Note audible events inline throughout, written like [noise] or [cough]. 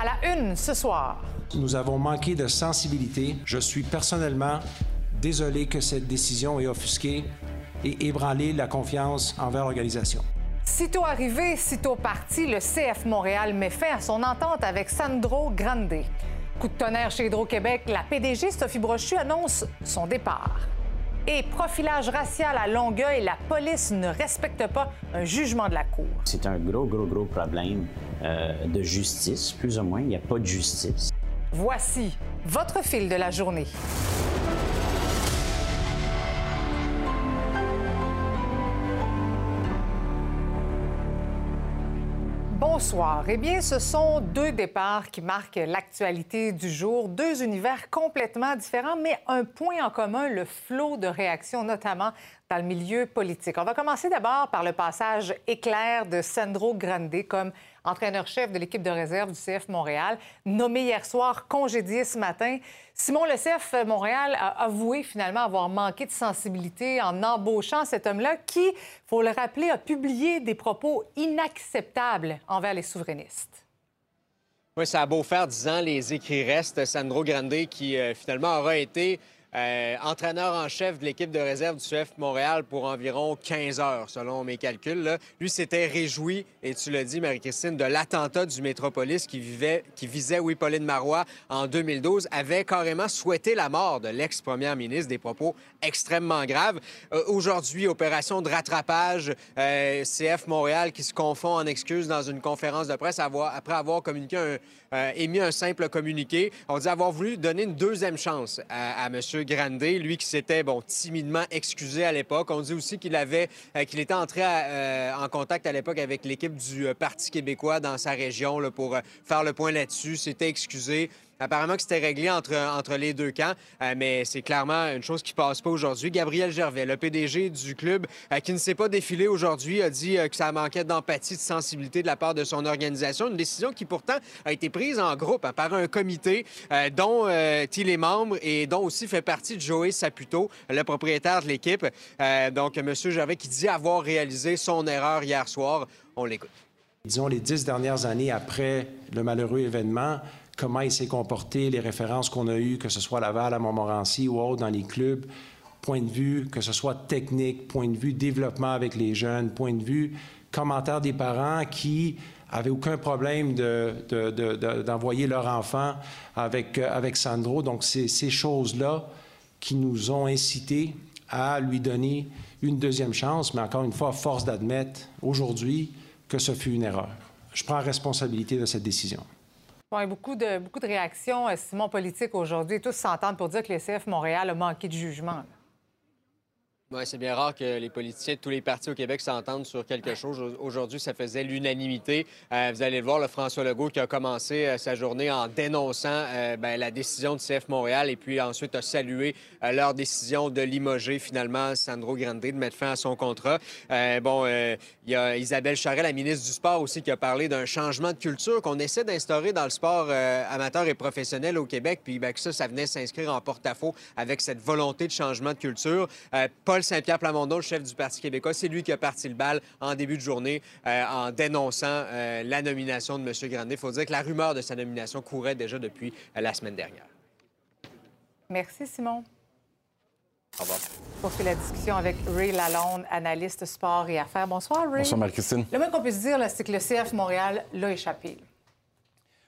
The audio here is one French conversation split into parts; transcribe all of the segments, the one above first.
À la une ce soir. Nous avons manqué de sensibilité. Je suis personnellement désolé que cette décision ait offusqué et ébranlé la confiance envers l'organisation. Sitôt arrivé, sitôt parti, le CF Montréal met fin à son entente avec Sandro Grande. Coup de tonnerre chez Hydro-Québec, la PDG Sophie Brochu annonce son départ. Et profilage racial à Longueuil, la police ne respecte pas un jugement de la Cour. C'est un gros, gros, gros problème euh, de justice, plus ou moins. Il n'y a pas de justice. Voici votre fil de la journée. Bonsoir. Eh bien, ce sont deux départs qui marquent l'actualité du jour, deux univers complètement différents, mais un point en commun, le flot de réactions, notamment dans le milieu politique. On va commencer d'abord par le passage éclair de Sandro Grande comme entraîneur-chef de l'équipe de réserve du CF Montréal, nommé hier soir, congédié ce matin. Simon, le CF Montréal a avoué finalement avoir manqué de sensibilité en embauchant cet homme-là qui, faut le rappeler, a publié des propos inacceptables envers les souverainistes. Oui, ça a beau faire 10 ans, les écrits restent. Sandro Grande, qui euh, finalement aura été euh, entraîneur en chef de l'équipe de réserve du CF Montréal pour environ 15 heures, selon mes calculs. Lui s'était réjoui, et tu l'as dit, Marie-Christine, de l'attentat du Métropolis qui, vivait, qui visait oui, Pauline Marois en 2012, avait carrément souhaité la mort de l'ex-première ministre, des propos extrêmement graves. Euh, aujourd'hui, opération de rattrapage, euh, CF Montréal qui se confond en excuses dans une conférence de presse après avoir communiqué un, émis un simple communiqué. On dit avoir voulu donner une deuxième chance à, à M. Grande, lui qui s'était bon, timidement excusé à l'époque. On dit aussi qu'il avait euh, qu'il était entré euh, en contact à l'époque avec l'équipe du euh, Parti québécois dans sa région pour faire le point là-dessus. S'était excusé. Apparemment que c'était réglé entre, entre les deux camps, euh, mais c'est clairement une chose qui passe pas aujourd'hui. Gabriel Gervais, le PDG du club, euh, qui ne s'est pas défilé aujourd'hui, a dit euh, que ça manquait d'empathie, de sensibilité de la part de son organisation. Une décision qui pourtant a été prise en groupe hein, par un comité dont il est membre et dont aussi fait partie Joey Saputo, le propriétaire de l'équipe. donc, M. Gervais qui dit avoir réalisé son erreur hier soir. On l'écoute. Disons, les dix dernières années après le malheureux événement, comment il s'est comporté, les références qu'on a eues, que ce soit à Laval, à Montmorency ou autre dans les clubs, point de vue, que ce soit technique, point de vue développement avec les jeunes, point de vue commentaire des parents qui avaient aucun problème d'envoyer leur enfant avec, euh, avec Sandro. Donc, c'est ces choses-là qui nous ont incités à lui donner une deuxième chance, mais encore une fois, force d'admettre aujourd'hui que ce fut une erreur. Je prends responsabilité de cette décision. Bon, beaucoup de, beaucoup de réactions, euh, Simon, politiques aujourd'hui. Tous s'entendent pour dire que le CF Montréal a manqué de jugement. Oui, c'est bien rare que les politiciens de tous les partis au Québec s'entendent sur quelque chose. Aujourd'hui, ça faisait l'unanimité. Euh, vous allez le voir, le François Legault qui a commencé euh, sa journée en dénonçant euh, ben, la décision du CF Montréal et puis ensuite a salué leur décision de limoger finalement Sandro Grande, de mettre fin à son contrat. bon, il y a Isabelle Charret, la ministre du Sport aussi, qui a parlé d'un changement de culture qu'on essaie d'instaurer dans le sport amateur et professionnel au Québec. Puis ben, que ça, ça venait s'inscrire en porte-à-faux avec cette volonté de changement de culture. Paul Saint-Pierre Plamondon, le chef du Parti québécois, c'est lui qui a parti le bal en début de journée euh, en dénonçant euh, la nomination de M. Grandet. Il faut dire que la rumeur de sa nomination courait déjà depuis euh, la semaine dernière. Merci, Simon. Au revoir. Poursuit la discussion avec Ray Lalonde, analyste sport et affaires. Bonsoir, Ray. Bonsoir, Marie-Christine. Le moins qu'on puisse dire, c'est que le CF Montréal l'a échappé.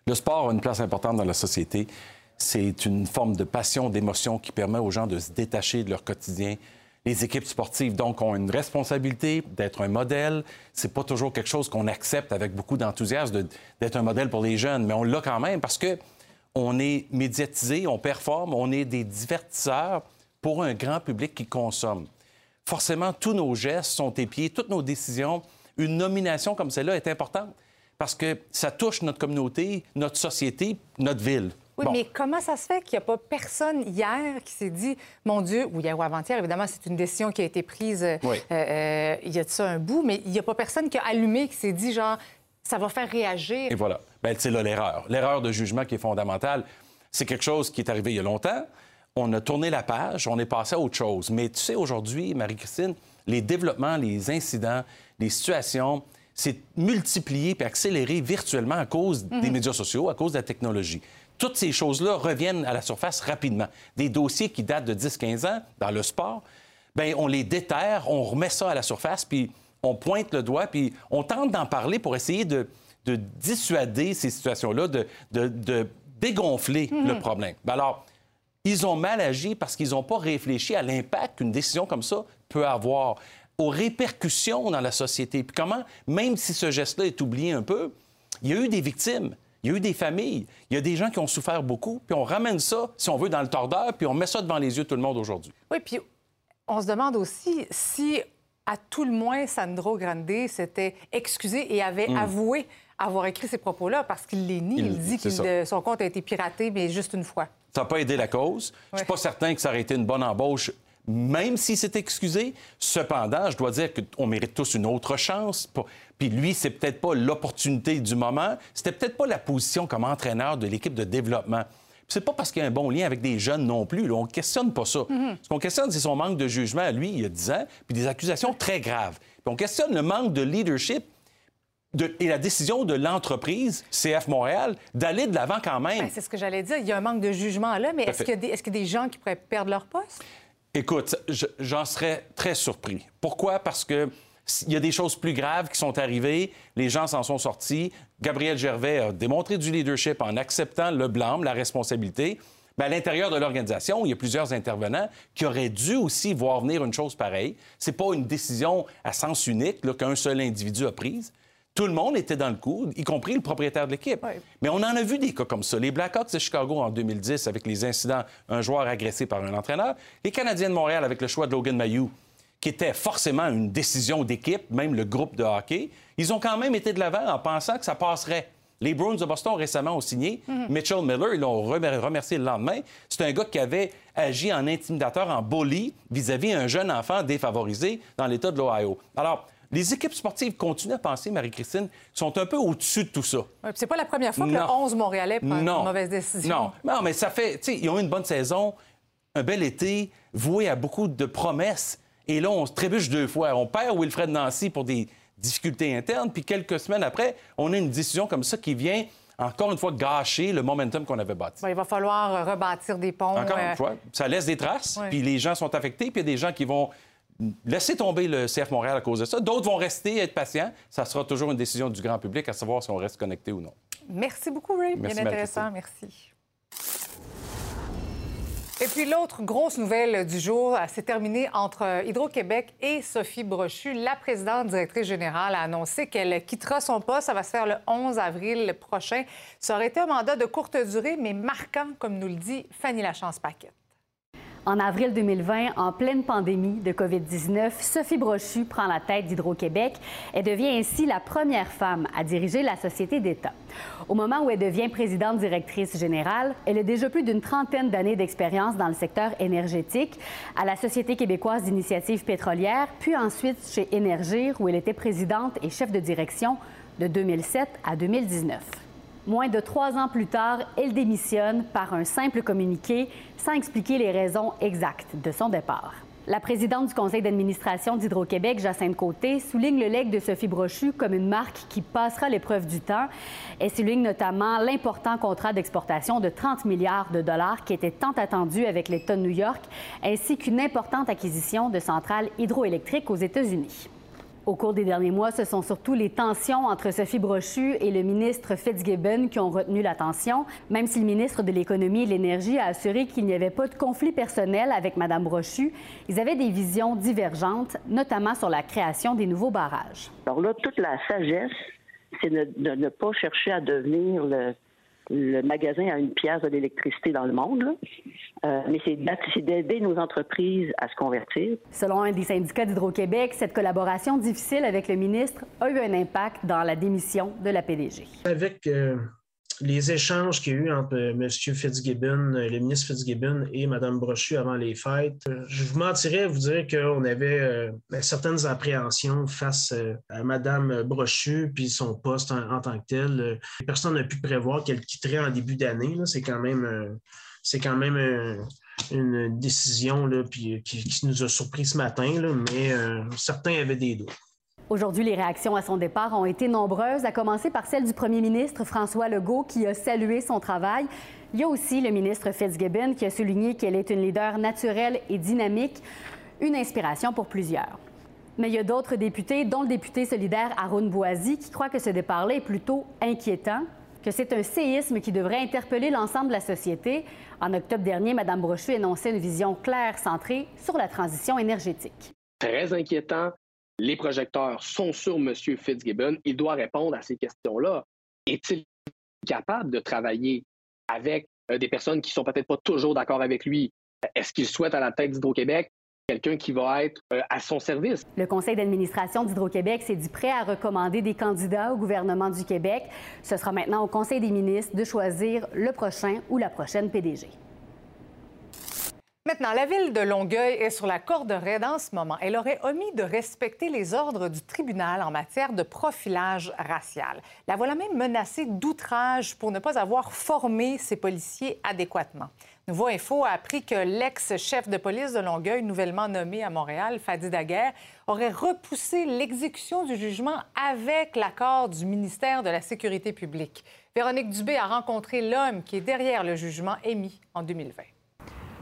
Le sport a une place importante dans la société. C'est une forme de passion, d'émotion qui permet aux gens de se détacher de leur quotidien, les équipes sportives, donc, ont une responsabilité d'être un modèle. C'est pas toujours quelque chose qu'on accepte avec beaucoup d'enthousiasme d'être un modèle pour les jeunes, mais on l'a quand même parce que on est médiatisé, on performe, on est des divertisseurs pour un grand public qui consomme. Forcément, tous nos gestes sont épiés, toutes nos décisions. Une nomination comme celle-là est importante parce que ça touche notre communauté, notre société, notre ville. Oui, mais comment ça se fait qu'il n'y a pas personne hier qui s'est dit, mon Dieu, ou hier ou avant-hier, évidemment, c'est une décision qui a été prise euh, euh, il y a de ça un bout, mais il n'y a pas personne qui a allumé, qui s'est dit, genre, ça va faire réagir. Et voilà. Bien, c'est là l'erreur. L'erreur de jugement qui est fondamentale, c'est quelque chose qui est arrivé il y a longtemps. On a tourné la page, on est passé à autre chose. Mais tu sais, aujourd'hui, Marie-Christine, les développements, les incidents, les situations, s'est multiplié et accéléré virtuellement à cause des mhm. médias sociaux, à cause de la technologie. Toutes ces choses-là reviennent à la surface rapidement. Des dossiers qui datent de 10-15 ans dans le sport, bien, on les déterre, on remet ça à la surface, puis on pointe le doigt, puis on tente d'en parler pour essayer de, dissuader ces situations-là, de, dégonfler mhm. le problème. Ben alors, ils ont mal agi parce qu'ils n'ont pas réfléchi à l'impact qu'une décision comme ça peut avoir aux répercussions dans la société. Puis comment, même si ce geste-là est oublié un peu, il y a eu des victimes. Il y a eu des familles, il y a des gens qui ont souffert beaucoup, puis on ramène ça, si on veut, dans le tordeur, puis on met ça devant les yeux de tout le monde aujourd'hui. Oui, puis on se demande aussi si, à tout le moins, Sandro Grande s'était excusé et avait hmm. avoué avoir écrit ces propos-là, parce qu'il les nie. Il, dit que son compte a été piraté, mais juste une fois. Ça n'a pas aidé la cause. Je ne suis pas certain que ça aurait été une bonne embauche même s'il s'est excusé. Cependant, je dois dire qu'on mérite tous une autre chance. Puis lui, c'est peut-être pas l'opportunité du moment. C'était peut-être pas la position comme entraîneur de l'équipe de développement. C'est pas parce qu'il y a un bon lien avec des jeunes non plus. On ne questionne pas ça. Mm-hmm. Ce qu'on questionne, c'est son manque de jugement à lui, il y a 10 ans, puis des accusations très graves. Puis on questionne le manque de leadership et la décision de l'entreprise, CF Montréal, d'aller de l'avant quand même. Ben, c'est ce que j'allais dire. Il y a un manque de jugement là, mais est-ce qu'il y, est y, a des gens qui pourraient perdre leur poste? Écoute, j'en serais très surpris. Pourquoi? Parce que il y a des choses plus graves qui sont arrivées, les gens s'en sont sortis. Gabriel Gervais a démontré du leadership en acceptant le blâme, la responsabilité. Mais à l'intérieur de l'organisation, il y a plusieurs intervenants qui auraient dû aussi voir venir une chose pareille. C'est pas une décision à sens unique qu'un seul individu a prise. Tout le monde était dans le coup, y compris le propriétaire de l'équipe. Mais on en a vu des cas comme ça. Les Blackhawks de Chicago en 2010 avec les incidents, un joueur agressé par un entraîneur. Les Canadiens de Montréal avec le choix de Logan Mayou, qui était forcément une décision d'équipe, même le groupe de hockey. Ils ont quand même été de l'avant en pensant que ça passerait. Les Bruins de Boston récemment ont signé. Mhm. Mitchell Miller, ils l'ont remercié le lendemain. C'est un gars qui avait agi en intimidateur, en bully vis-à-vis un jeune enfant défavorisé dans l'État de l'Ohio. Alors, les équipes sportives continuent à penser, Marie-Christine, sont un peu au-dessus de tout ça. Ouais, c'est pas la première fois que le 11 Montréalais prend une mauvaise décision. Non. non, mais ça fait. Tu sais, ils ont eu une bonne saison, un bel été, voué à beaucoup de promesses. Et là, on se trébuche deux fois. On perd Wilfred Nancy pour des difficultés internes, puis quelques semaines après, on a une décision comme ça qui vient encore une fois gâcher le momentum qu'on avait bâti. il va falloir rebâtir des ponts. Encore une euh, fois, ça laisse des traces, puis les gens sont affectés, puis il y a des gens qui vont laisser tomber le CF Montréal à cause de ça. D'autres vont rester, être patients. Ça sera toujours une décision du grand public à savoir si on reste connecté ou non. Merci beaucoup, Ray. Bien intéressant. Merci. Et puis l'autre grosse nouvelle du jour, s'est terminée entre Hydro-Québec et Sophie Brochu. La présidente directrice générale a annoncé qu'elle quittera son poste. Ça va se faire le 11 avril prochain. Ça aurait été un mandat de courte durée, mais marquant, comme nous le dit Fanny Lachance-Paquette. En avril 2020, en pleine pandémie de COVID-19, Sophie Brochu prend la tête d'Hydro-Québec et devient ainsi la première femme à diriger la société d'État. Au moment où elle devient présidente directrice générale, elle a déjà plus d'une trentaine d'années d'expérience dans le secteur énergétique, à la Société québécoise d'initiative pétrolière, puis ensuite chez Énergir, où elle était présidente et chef de direction de 2007 à 2019. Moins de trois ans plus tard, elle démissionne par un simple communiqué sans expliquer les raisons exactes de son départ. La présidente du conseil d'administration d'Hydro-Québec, Jacinthe Côté, souligne le legs de Sophie Brochu comme une marque qui passera l'épreuve du temps. Elle souligne notamment l'important contrat d'exportation de 30 milliards de dollars qui était tant attendu avec l'État de New York, ainsi qu'une importante acquisition de centrales hydroélectriques aux États-Unis. Au cours des derniers mois, ce sont surtout les tensions entre Sophie Brochu et le ministre Fitzgibbon qui ont retenu l'attention, même si le ministre de l'Économie et de l'Énergie a assuré qu'il n'y avait pas de conflit personnel avec Mme Brochu. Ils avaient des visions divergentes, notamment sur la création des nouveaux barrages. Alors là, toute la sagesse, c'est de, ne pas chercher à devenir le, le magasin a une pièce de l'électricité dans le monde, euh, mais c'est d'aider nos entreprises à se convertir. Selon un des syndicats d'Hydro-Québec, cette collaboration difficile avec le ministre a eu un impact dans la démission de la PDG. Avec euh, les échanges qu'il y a eu entre euh, M. Fitzgibbon, euh, le ministre Fitzgibbon et Mme Brochu avant les fêtes, euh, je vous mentirais vous dire qu'on avait ben, certaines appréhensions face à Mme Brochu puis son poste en, tant que tel. Personne n'a pu prévoir qu'elle quitterait en début d'année. C'est quand même, quand même une décision là, puis, qui, nous a surpris ce matin, mais certains avaient des doutes. Aujourd'hui, les réactions à son départ ont été nombreuses, à commencer par celle du premier ministre François Legault qui a salué son travail. Il y a aussi le ministre Fitzgibbon qui a souligné qu'elle est une leader naturelle et dynamique, une inspiration pour plusieurs. Mais il y a d'autres députés, dont le député solidaire Haroun Bouazi, qui croit que ce départ-là est plutôt inquiétant, que c'est un séisme qui devrait interpeller l'ensemble de la société. En octobre dernier, Mme Brochu énonçait une vision claire centrée sur la transition énergétique. Très inquiétant, les projecteurs sont sur M. Fitzgibbon. Il doit répondre à ces questions-là. Est-il capable de travailler avec euh, des personnes qui sont peut-être pas toujours d'accord avec lui? Est-ce qu'il souhaite à la tête d'Hydro-Québec quelqu'un qui va être euh, à son service? Le conseil d'administration d'Hydro-Québec s'est dit prêt à recommander des candidats au gouvernement du Québec. Ce sera maintenant au conseil des ministres de choisir le prochain ou la prochaine PDG. Maintenant, la ville de Longueuil est sur la corde raide en ce moment. Elle aurait omis de respecter les ordres du tribunal en matière de profilage racial. La voilà même menacée d'outrage pour ne pas avoir formé ses policiers adéquatement. Nouveau Info a appris que l'ex-chef de police de Longueuil, nouvellement nommé à Montréal, Fadi Daguerre, aurait repoussé l'exécution du jugement avec l'accord du ministère de la Sécurité publique. Véronique Dubé a rencontré l'homme qui est derrière le jugement émis en 2020.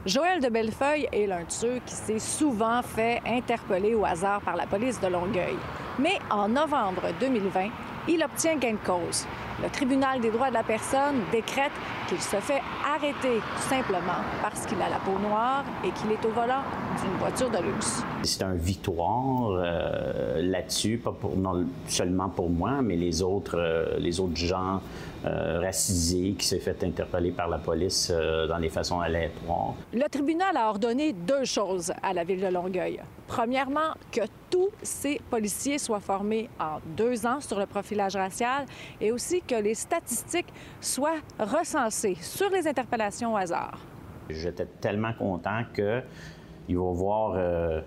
Joël de Bellefeuille est l'un de ceux qui s'est souvent fait interpeller au hasard par la police de Longueuil. Mais en novembre 2020, il obtient gain de cause. Le tribunal des droits de la personne décrète qu'il se fait arrêter simplement parce qu'il a la peau noire et qu'il est au volant d'une voiture de luxe. C'est un victoire euh, là-dessus, pas pour, non seulement pour moi, mais les autres, euh, les autres gens euh, racisé qui s'est fait interpeller par la police dans les façons aléatoires. Le tribunal a ordonné deux choses à la ville de Longueuil. Premièrement, que tous ces policiers soient formés en deux ans sur le profilage racial et aussi que les statistiques soient recensées sur les interpellations au hasard. J'étais tellement content qu'il va voir euh,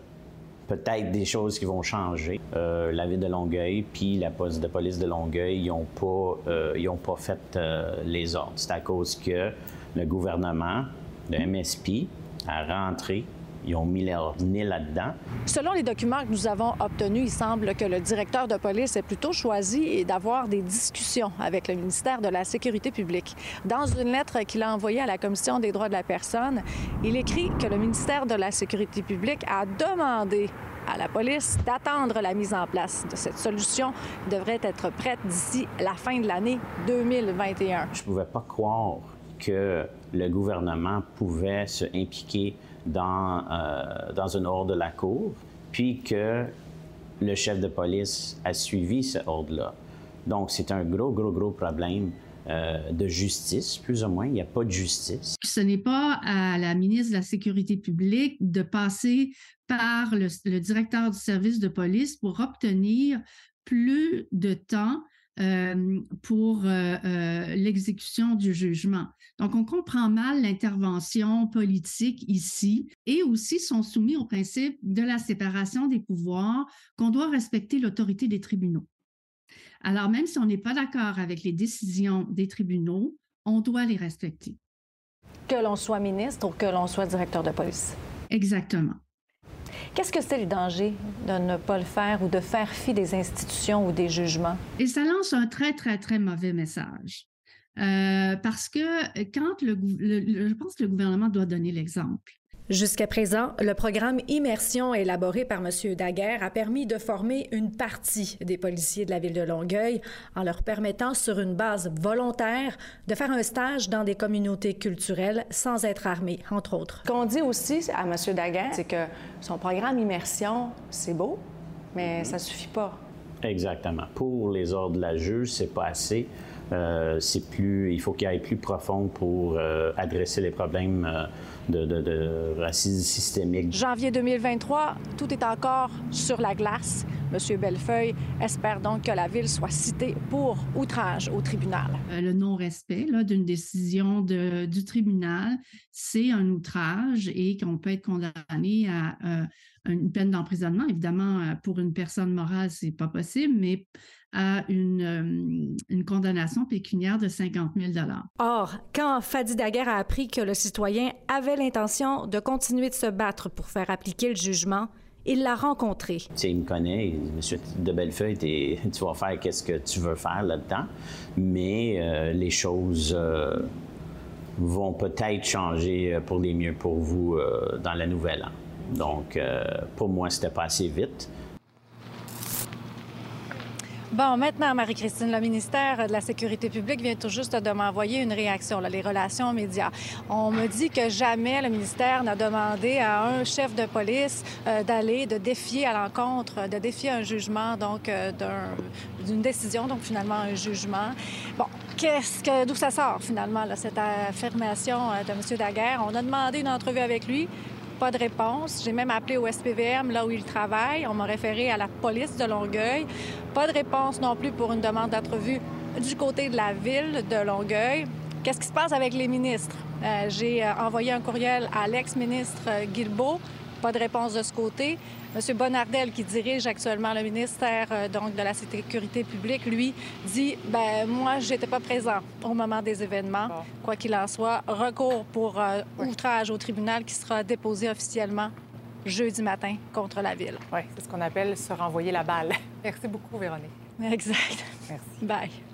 peut-être des choses qui vont changer. Euh, la ville de Longueuil puis la poste de police de Longueuil, ils n'ont pas, euh, pas fait euh, les ordres. C'est à cause que le gouvernement, le MSP, a rentré ils ont mis leur nez là-dedans. Selon les documents que nous avons obtenus, il semble que le directeur de police ait plutôt choisi d'avoir des discussions avec le ministère de la Sécurité publique. Dans une lettre qu'il a envoyée à la Commission des droits de la personne, il écrit que le ministère de la Sécurité publique a demandé à la police d'attendre la mise en place de cette solution devrait être prête d'ici la fin de l'année 2021. Je ne pouvais pas croire que le gouvernement pouvait se impliquer dans, euh, dans un ordre de la Cour, puis que le chef de police a suivi ce ordre-là. Donc, c'est un gros, gros, gros problème euh, de justice, plus ou moins. Il n'y a pas de justice. Ce n'est pas à la ministre de la Sécurité publique de passer par le, directeur du service de police pour obtenir plus de temps pour euh, euh, l'exécution du jugement. Donc, on comprend mal l'intervention politique ici et aussi sont soumis au principe de la séparation des pouvoirs, qu'on doit respecter l'autorité des tribunaux. Alors, même si on n'est pas d'accord avec les décisions des tribunaux, on doit les respecter. Que l'on soit ministre ou que l'on soit directeur de police. Exactement. Qu'est-ce que c'est le danger de ne pas le faire ou de faire fi des institutions ou des jugements? Et ça lance un très, très, très mauvais message. Euh, parce que quand le, je pense que le gouvernement doit donner l'exemple. Jusqu'à présent, le programme Immersion élaboré par M. Daguerre a permis de former une partie des policiers de la ville de Longueuil en leur permettant, sur une base volontaire, de faire un stage dans des communautés culturelles sans être armés, entre autres. Ce qu'on dit aussi à M. Daguerre, c'est que son programme Immersion, c'est beau, mais ça suffit pas. Exactement. Pour les ordres de la juge, c'est pas assez. Euh, c'est plus, il faut qu'il aille plus profond pour euh, adresser les problèmes euh, de, racisme systémique. Janvier 2023, tout est encore sur la glace. Monsieur Bellefeuille espère donc que la ville soit citée pour outrage au tribunal. le non-respect d'une décision du tribunal, c'est un outrage et qu'on peut être condamné à une peine d'emprisonnement. Évidemment, pour une personne morale, c'est pas possible, mais à une, euh, une, condamnation pécuniaire de 50 000 Or, quand Fadi Daguerre a appris que le citoyen avait l'intention de continuer de se battre pour faire appliquer le jugement, il l'a rencontré. Tu il me connaît, Monsieur de Bellefeuille, [laughs] tu vas faire qu'est-ce que tu veux faire là-dedans, mais euh, les choses euh, vont peut-être changer pour les mieux pour vous dans la nouvelle an. Donc, pour moi, c'était pas assez vite. Bon, maintenant, Marie-Christine, le ministère de la Sécurité publique vient tout juste de m'envoyer une réaction, les relations médias. On me dit que jamais le ministère n'a demandé à un chef de police euh, d'aller, de défier à l'encontre, de défier un jugement, donc euh, d'une décision, donc finalement un jugement. Bon, qu'est-ce que, d'où ça sort finalement, cette affirmation euh, de M. Daguerre? On a demandé une entrevue avec lui pas de réponse. J'ai même appelé au SPVM, là où il travaille. On m'a référé à la police de Longueuil. Pas de réponse non plus pour une demande d'entrevue du côté de la ville de Longueuil. Qu'est-ce qui se passe avec les ministres? Euh, j'ai euh, envoyé un courriel à l'ex-ministre euh, Guilbeault. Pas de réponse de ce côté. M. Bonardel, qui dirige actuellement le ministère euh, donc, de la Sécurité publique, lui, dit ben moi, j'étais pas présent au moment des événements. Quoi qu'il en soit, recours pour euh, outrage au tribunal qui sera déposé officiellement jeudi matin contre la ville. Oui, c'est ce qu'on appelle se renvoyer la balle. [laughs] Merci beaucoup, Véronique. Exact. Merci. Bye.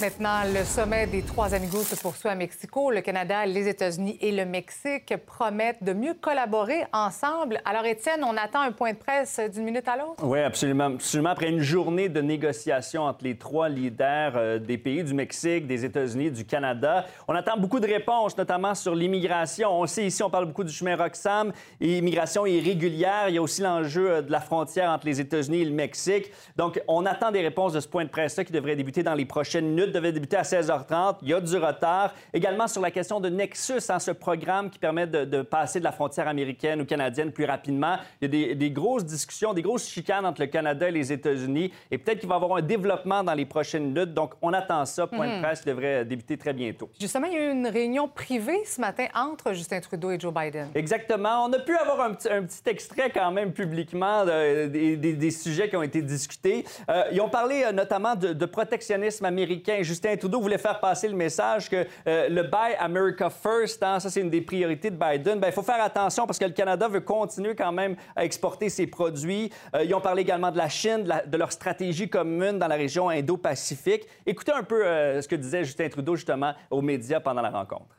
Maintenant, le sommet des trois amigos se poursuit à Mexico. Le Canada, les États-Unis et le Mexique promettent de mieux collaborer ensemble. Alors, Étienne, on attend un point de presse d'une minute à l'autre? Oui, absolument. Absolument. Après une journée de négociations entre les trois leaders euh, des pays du Mexique, des États-Unis, du Canada, on attend beaucoup de réponses, notamment sur l'immigration. On sait ici, on parle beaucoup du chemin Roxham, immigration irrégulière. Il y a aussi l'enjeu euh, de la frontière entre les États-Unis et le Mexique. Donc, on attend des réponses de ce point de presse-là qui devrait débuter dans les prochaines minutes devait débuter à 16h30. Il y a du retard. Également sur la question de Nexus, hein, ce programme qui permet de, passer de la frontière américaine ou canadienne plus rapidement. Il y a des, grosses discussions, des grosses chicanes entre le Canada et les États-Unis. Et peut-être qu'il va y avoir un développement dans les prochaines minutes. Donc, on attend ça. Point de mhm. presse devrait débuter très bientôt. Justement, il y a eu une réunion privée ce matin entre Justin Trudeau et Joe Biden. Exactement. On a pu avoir un petit, un petit extrait quand même publiquement des, sujets qui ont été discutés. Euh, ils ont parlé euh, notamment de, de protectionnisme américain Justin Trudeau voulait faire passer le message que euh, le Buy America First, hein, ça c'est une des priorités de Biden. Ben, il faut faire attention parce que le Canada veut continuer quand même à exporter ses produits. Euh, ils ont parlé également de la Chine, de, leur stratégie commune dans la région Indo-Pacifique. Écoutez un peu euh, ce que disait Justin Trudeau justement aux médias pendant la rencontre.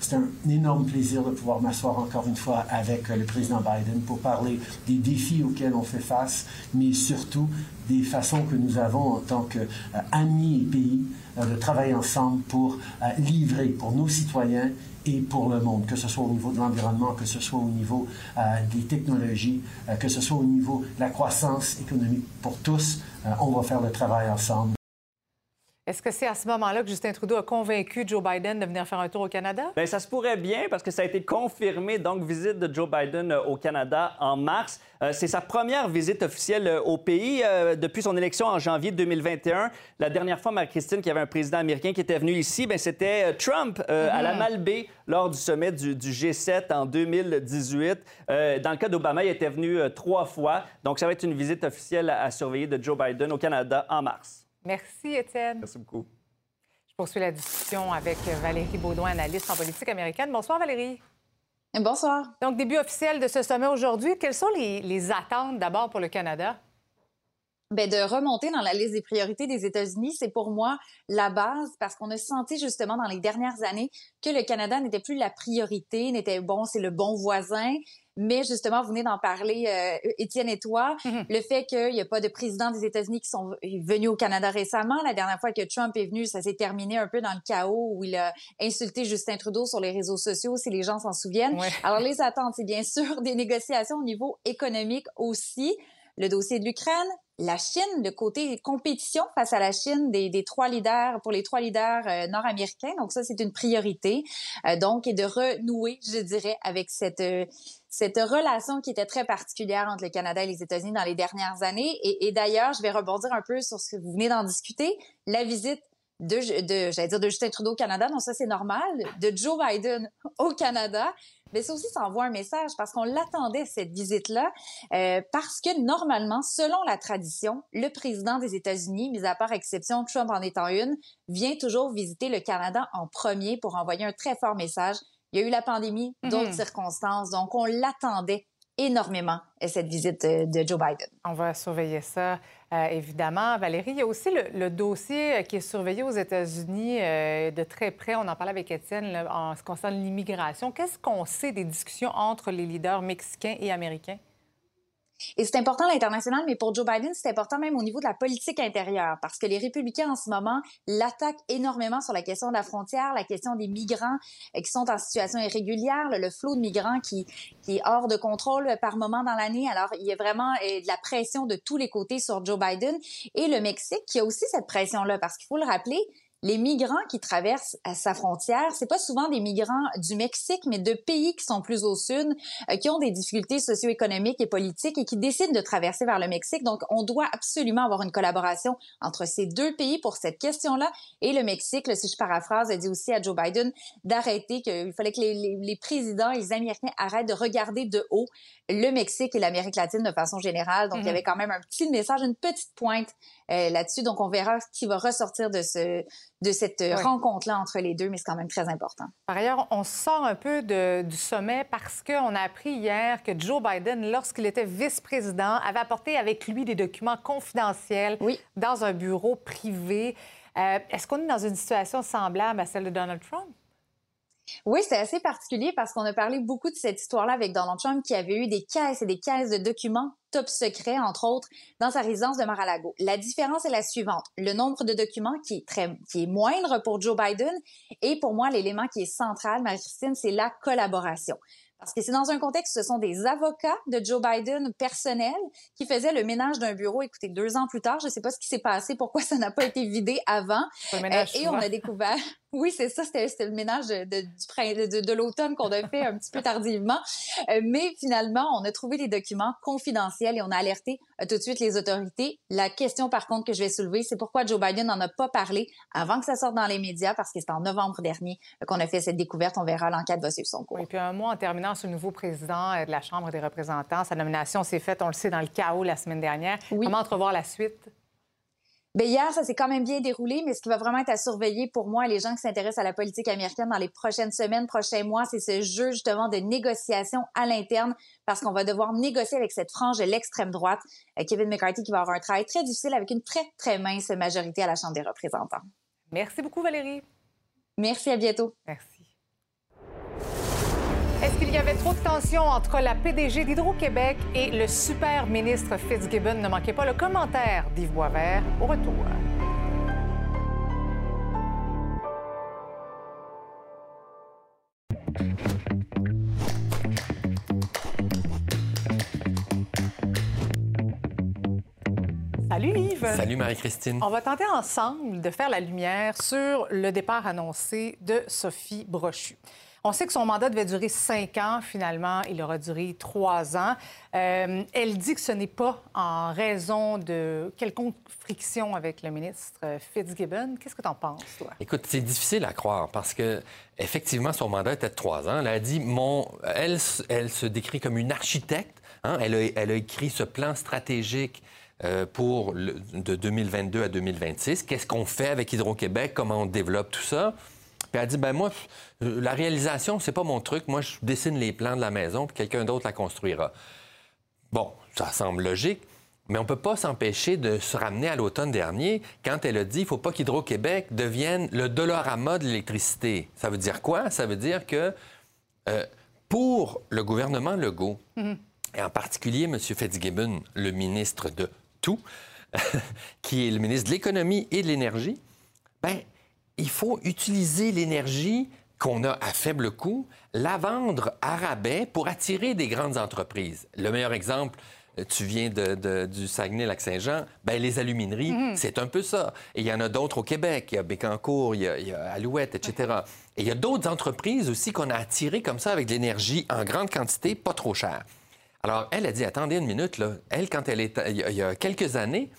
C'est un énorme plaisir de pouvoir m'asseoir encore une fois avec le président Biden pour parler des défis auxquels on fait face, mais surtout des façons que nous avons en tant qu'amis et pays euh, de travailler ensemble pour euh, livrer pour nos citoyens et pour le monde, que ce soit au niveau de l'environnement, que ce soit au niveau euh, des technologies, que ce soit au niveau de la croissance économique pour tous. on va faire le travail ensemble. Est-ce que c'est à ce moment-là que Justin Trudeau a convaincu Joe Biden de venir faire un tour au Canada? Bien, ça se pourrait bien parce que ça a été confirmé, donc, visite de Joe Biden euh, au Canada en mars. Euh, c'est sa première visite officielle euh, au pays depuis son élection en janvier 2021. La dernière fois, Marie-Christine, qu'il y avait un président américain qui était venu ici, bien, c'était Trump à la mm-hmm. Malbaie lors du sommet du, du G7 en 2018. dans le cas d'Obama, il était venu trois fois. Donc, ça va être une visite officielle à surveiller de Joe Biden au Canada en mars. Merci, Étienne. Merci beaucoup. Je poursuis la discussion avec Valérie Baudouin, analyste en politique américaine. Bonsoir, Valérie. Bonsoir. Donc, début officiel de ce sommet aujourd'hui. Quelles sont les, attentes d'abord pour le Canada? Bien, de remonter dans la liste des priorités des États-Unis, c'est pour moi la base parce qu'on a senti justement dans les dernières années que le Canada n'était plus la priorité, n'était bon, c'est le bon voisin, mais justement, vous venez d'en parler, euh, Étienne et toi, mm-hmm. le fait qu'il n'y a pas de président des États-Unis qui sont venus au Canada récemment. La dernière fois que Trump est venu, ça s'est terminé un peu dans le chaos où il a insulté Justin Trudeau sur les réseaux sociaux, si les gens s'en souviennent. Alors, les attentes, c'est bien sûr des négociations au niveau économique aussi. Le dossier de l'Ukraine, la Chine, le côté compétition face à la Chine des, trois leaders, pour les trois leaders euh, nord-américains. Donc ça, c'est une priorité. Euh, donc, et de renouer, je dirais, avec cette euh, cette relation qui était très particulière entre le Canada et les États-Unis dans les dernières années. Et d'ailleurs, je vais rebondir un peu sur ce que vous venez d'en discuter, la visite de, de j'allais dire de Justin Trudeau au Canada, non ça c'est normal, de Joe Biden au Canada mais ça aussi, ça envoie un message parce qu'on l'attendait, cette visite-là, euh, parce que normalement, selon la tradition, le président des États-Unis, mis à part exception, Trump en étant une, vient toujours visiter le Canada en premier pour envoyer un très fort message. Il y a eu la pandémie, d'autres mhm. circonstances, donc on l'attendait énormément cette visite de Joe Biden. On va surveiller ça, euh, évidemment. Valérie, il y a aussi le, dossier qui est surveillé aux États-Unis euh, de très près. On en parlait avec Étienne en ce qui concerne l'immigration. Qu'est-ce qu'on sait des discussions entre les leaders mexicains et américains? Et c'est important à l'international, mais pour Joe Biden, c'est important même au niveau de la politique intérieure, parce que les républicains en ce moment l'attaquent énormément sur la question de la frontière, la question des migrants euh, qui sont en situation irrégulière, le, flot de migrants qui, qui est hors de contrôle par moment dans l'année. Alors, il y a vraiment euh, de la pression de tous les côtés sur Joe Biden et le Mexique qui a aussi cette pression-là, parce qu'il faut le rappeler, les migrants qui traversent à sa frontière, c'est pas souvent des migrants du Mexique, mais de pays qui sont plus au sud, euh, qui ont des difficultés socio-économiques et politiques et qui décident de traverser vers le Mexique. Donc, on doit absolument avoir une collaboration entre ces deux pays pour cette question-là. Et le Mexique, si je paraphrase, a dit aussi à Joe Biden d'arrêter, qu'il fallait que les, les présidents et les Américains arrêtent de regarder de haut le Mexique et l'Amérique latine de façon générale. Donc, il y mhm. avait quand même un petit message, une petite pointe euh, là-dessus. Donc, on verra ce qui va ressortir de, ce, de cette rencontre-là entre les deux, mais c'est quand même très important. Par ailleurs, on sort un peu du sommet parce qu'on a appris hier que Joe Biden, lorsqu'il était vice-président, avait apporté avec lui des documents confidentiels dans un bureau privé. Euh, est-ce qu'on est dans une situation semblable à celle de Donald Trump? Oui, c'est assez particulier parce qu'on a parlé beaucoup de cette histoire-là avec Donald Trump qui avait eu des caisses et des caisses de documents top secrets, entre autres, dans sa résidence de Mar-a-Lago. La différence est la suivante. Le nombre de documents qui est, très, qui est moindre pour Joe Biden et pour moi, l'élément qui est central, Marie-Christine, c'est la collaboration. Parce que c'est dans un contexte, ce sont des avocats de Joe Biden personnels qui faisaient le ménage d'un bureau. Écoutez, deux ans plus tard, je ne sais pas ce qui s'est passé, pourquoi ça n'a pas été vidé avant. Euh, et on a découvert oui, c'est ça, c'était le ménage de, de, de l'automne qu'on a fait un petit peu tardivement. Euh, mais finalement, on a trouvé les documents confidentiels et on a alerté euh, tout de suite les autorités. La question, par contre, que je vais soulever, c'est pourquoi Joe Biden n'en a pas parlé avant que ça sorte dans les médias, parce que c'est en novembre dernier euh, qu'on a fait cette découverte. On verra, l'enquête va suivre son cours. Et puis un mois en terminant sur le nouveau président de la Chambre des représentants. Sa nomination s'est faite, on le sait, dans le chaos la semaine dernière. Comment entrevoir la suite? Bien, hier, ça s'est quand même bien déroulé, mais ce qui va vraiment être à surveiller pour moi, les gens qui s'intéressent à la politique américaine dans les prochaines semaines, prochains mois, c'est ce jeu justement de négociation à l'interne, parce qu'on va devoir négocier avec cette frange de l'extrême droite. Euh, Kevin McCarthy qui va avoir un travail très difficile avec une très, très mince majorité à la Chambre des représentants. Merci beaucoup, Valérie. Merci, à bientôt. Merci. Est-ce qu'il y avait trop de tension entre la PDG d'Hydro-Québec et le super ministre Fitzgibbon? Ne manquez pas le commentaire d'Yves Boisvert au retour. Salut Yves. Salut Marie-Christine. On va tenter ensemble de faire la lumière sur le départ annoncé de Sophie Brochu. On sait que son mandat devait durer cinq ans. Finalement, il aura duré trois ans. Euh, elle dit que ce n'est pas en raison de quelconque friction avec le ministre Fitzgibbon. Qu'est-ce que tu en penses, toi? Écoute, c'est difficile à croire parce que effectivement, son mandat était de trois ans. Elle a dit, mon... elle, se décrit comme une architecte. Hein. Elle, a, écrit ce plan stratégique euh, pour de 2022 à 2026. Qu'est-ce qu'on fait avec Hydro-Québec? Comment on développe tout ça? Puis elle a dit, ben moi, euh, la réalisation, c'est pas mon truc. Moi, je dessine les plans de la maison, puis quelqu'un d'autre la construira. Bon, ça semble logique. Mais on ne peut pas s'empêcher de se ramener à l'automne dernier quand elle a dit qu'il ne faut pas qu'Hydro-Québec devienne le dollarama de l'électricité. Ça veut dire quoi? Ça veut dire que euh, pour le gouvernement Legault, mm-hmm. et en particulier M. Fitzgibbon, le ministre de tout, [laughs] qui est le ministre de l'économie et de l'énergie, ben il faut utiliser l'énergie qu'on a à faible coût, la vendre à rabais pour attirer des grandes entreprises. Le meilleur exemple, euh, tu viens de, du Saguenay-Lac-Saint-Jean, ben les alumineries, mhm. c'est un peu ça. Et il y en a d'autres au Québec. Il y a Bécancour, il y a, Alouette, etc. Et il y a d'autres entreprises aussi qu'on a attirées comme ça avec de l'énergie en grande quantité, pas trop chère. Alors, elle a dit, attendez une minute, là. Elle, quand elle est... Il y a quelques années,